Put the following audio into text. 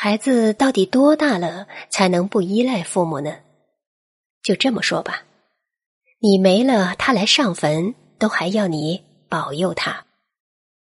孩子到底多大了才能不依赖父母呢？就这么说吧你没了他来上坟都还要你保佑他。